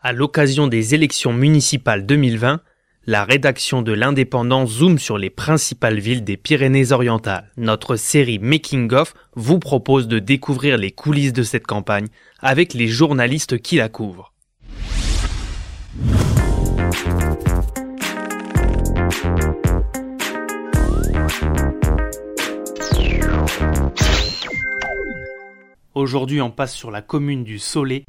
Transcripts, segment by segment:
À l'occasion des élections municipales 2020, la rédaction de l'Indépendant zoome sur les principales villes des Pyrénées-Orientales. Notre série Making of vous propose de découvrir les coulisses de cette campagne avec les journalistes qui la couvrent. Aujourd'hui, on passe sur la commune du Soleil.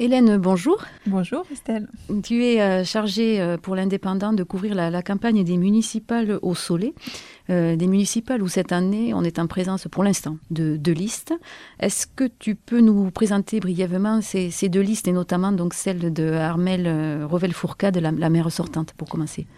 Hélène, bonjour. Bonjour Estelle. Tu es euh, chargée euh, pour l'indépendant de couvrir la, campagne des municipales au Soleil. Euh, des municipales où cette année on est en présence pour l'instant de deux listes. Est-ce que tu peux nous présenter brièvement ces, deux listes et notamment donc celle de Armel Revel-Fourcade, la, la maire sortante, pour commencer?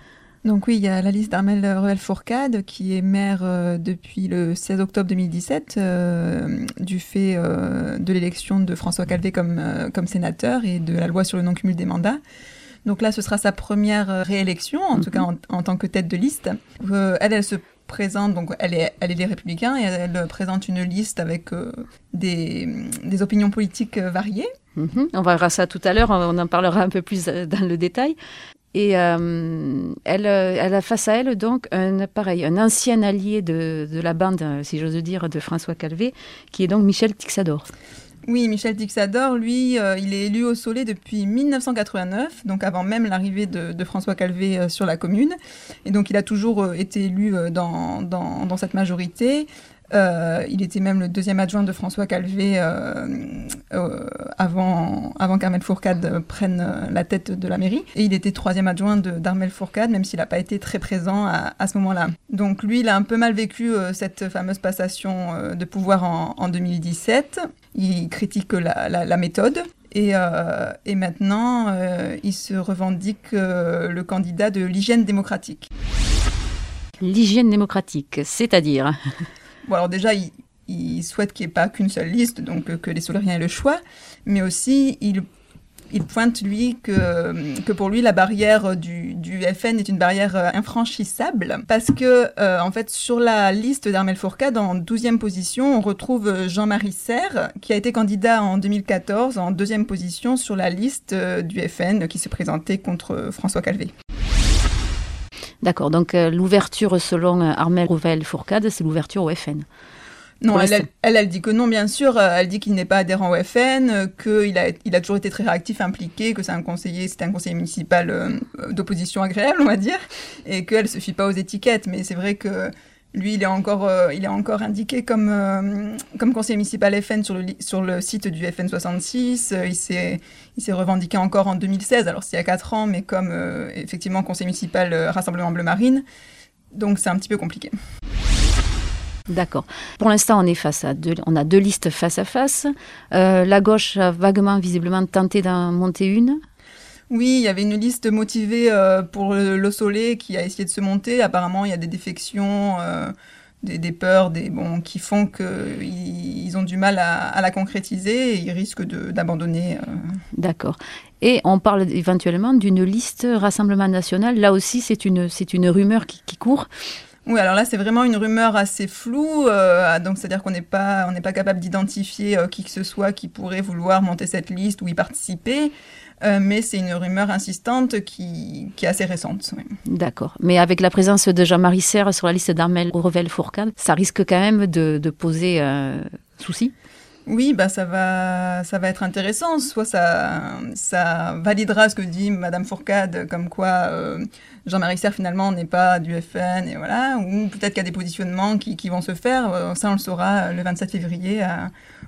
Donc oui, il y a la liste d'Armel Ruel Fourcade qui est maire euh, depuis le 16 octobre 2017 euh, du fait euh, de l'élection de François Calvé comme, comme sénateur et de la loi sur le non-cumul des mandats. Donc là, ce sera sa première réélection, en tout cas mhm. en, tant que tête de liste. elle, elle se présente, donc elle est, elle est des Républicains et elle, présente une liste avec des, des, opinions politiques variées. Mhm. On verra ça tout à l'heure, on en parlera un peu plus dans le détail. Et euh, elle, euh, elle, a face à elle donc un pareil, un ancien allié de, la bande, si j'ose dire, de François Calvé, qui est donc Michel Tixador. Oui, Michel Tixador, lui, euh, il est élu au Soleil depuis 1989, donc avant même l'arrivée de, François Calvé sur la commune. Et donc il a toujours été élu dans cette majorité. Euh, il était même le deuxième adjoint de François Calvé euh, euh, avant, avant qu'Armel Fourcade prenne la tête de la mairie. Et il était troisième adjoint d'Armel Fourcade, même s'il n'a pas été très présent à, à ce moment-là. Donc lui, il a un peu mal vécu cette fameuse passation de pouvoir en, en, 2017. Il critique la, la, la méthode. Et, et maintenant, il se revendique le candidat de l'hygiène démocratique. L'hygiène démocratique, c'est-à-dire? Bon, alors déjà, il, souhaite qu'il n'y ait pas qu'une seule liste, donc euh, que les Solériens aient le choix, mais aussi il, pointe, lui, que, pour lui, la barrière du, du FN est une barrière euh, infranchissable, parce que, euh, en fait, sur la liste d'Armel Fourcade, en 12e position, on retrouve Jean-Marie Serre, qui a été candidat en 2014 en deuxième position sur la liste du FN qui se présentait contre François Calvé. D'accord, donc euh, l'ouverture selon euh, Armel Rouvel Fourcade, c'est l'ouverture au FN. Non, elle, elle, dit que non, bien sûr. Euh, elle dit qu'il n'est pas adhérent au FN, qu'il a, il a toujours été très réactif, impliqué, que c'est un conseiller, c'était un conseiller municipal d'opposition agréable, on va dire, et qu'elle se fie pas aux étiquettes. Mais c'est vrai que lui, il est encore, euh, il est encore indiqué comme, euh, comme conseiller municipal FN sur le, sur le site du FN 66. Euh, il s'est revendiqué encore en 2016, alors c'est il y a 4 ans, mais comme effectivement conseiller municipal Rassemblement Bleu Marine. Donc c'est un petit peu compliqué. D'accord. Pour l'instant, on est face à deux, on a deux listes face à face. la gauche a vaguement, visiblement, tenté d'en monter une. Oui, il y avait une liste motivée euh, pour le Soleil qui a essayé de se monter. Apparemment, il y a des défections, euh, des, peurs, des bon, qui font qu'ils ils ont du mal à, la concrétiser et ils risquent d'abandonner. Euh. D'accord. Et on parle éventuellement d'une liste Rassemblement national. Là aussi, c'est une, une rumeur qui court. Oui, alors là, c'est vraiment une rumeur assez floue. donc, c'est-à-dire qu'on n'est pas, on n'est pas capable d'identifier qui que ce soit qui pourrait vouloir monter cette liste ou y participer. Euh, mais c'est une rumeur insistante qui, qui est assez récente. D'accord. Mais avec la présence de Jean-Marie Serre sur la liste d'Armel Revel-Fourcade, ça risque quand même de, de poser euh, souci? Oui, bah ça va, ça va être intéressant. Soit ça, ça validera ce que dit Madame Fourcade, comme quoi euh, Jean-Marie Serre finalement n'est pas du FN, et voilà. Ou peut-être qu'il y a des positionnements qui, vont se faire. ça, on le saura le 27 février,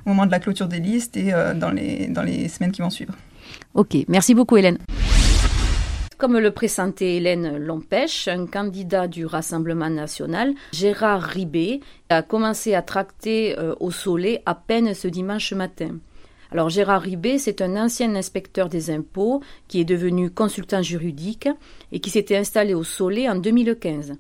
au moment de la clôture des listes et dans, les, dans les semaines qui vont suivre. Ok, merci beaucoup Hélène. Comme le pressentait Hélène Lompèche, un candidat du Rassemblement national, Gérard Ribé, a commencé à tracter euh, au Soleil à peine ce dimanche matin. Alors Gérard Ribé, c'est un ancien inspecteur des impôts qui est devenu consultant juridique et qui s'était installé au Soleil en 2015.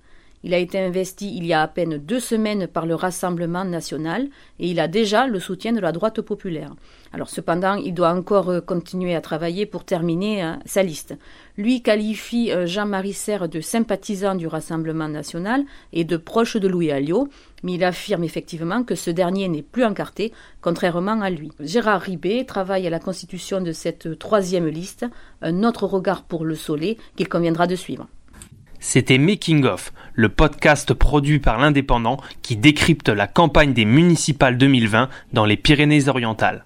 Il a été investi il y a à peine deux semaines par le Rassemblement national et il a déjà le soutien de la droite populaire. Alors cependant, il doit encore euh, continuer à travailler pour terminer hein, sa liste. Lui qualifie euh, Jean-Marie Serre de sympathisant du Rassemblement national et de proche de Louis Alliot, mais il affirme effectivement que ce dernier n'est plus encarté, contrairement à lui. Gérard Ribet travaille à la constitution de cette troisième liste, un autre regard pour le Soleil qu'il conviendra de suivre. C'était Making Off, le podcast produit par l'Indépendant qui décrypte la campagne des municipales 2020 dans les Pyrénées-Orientales.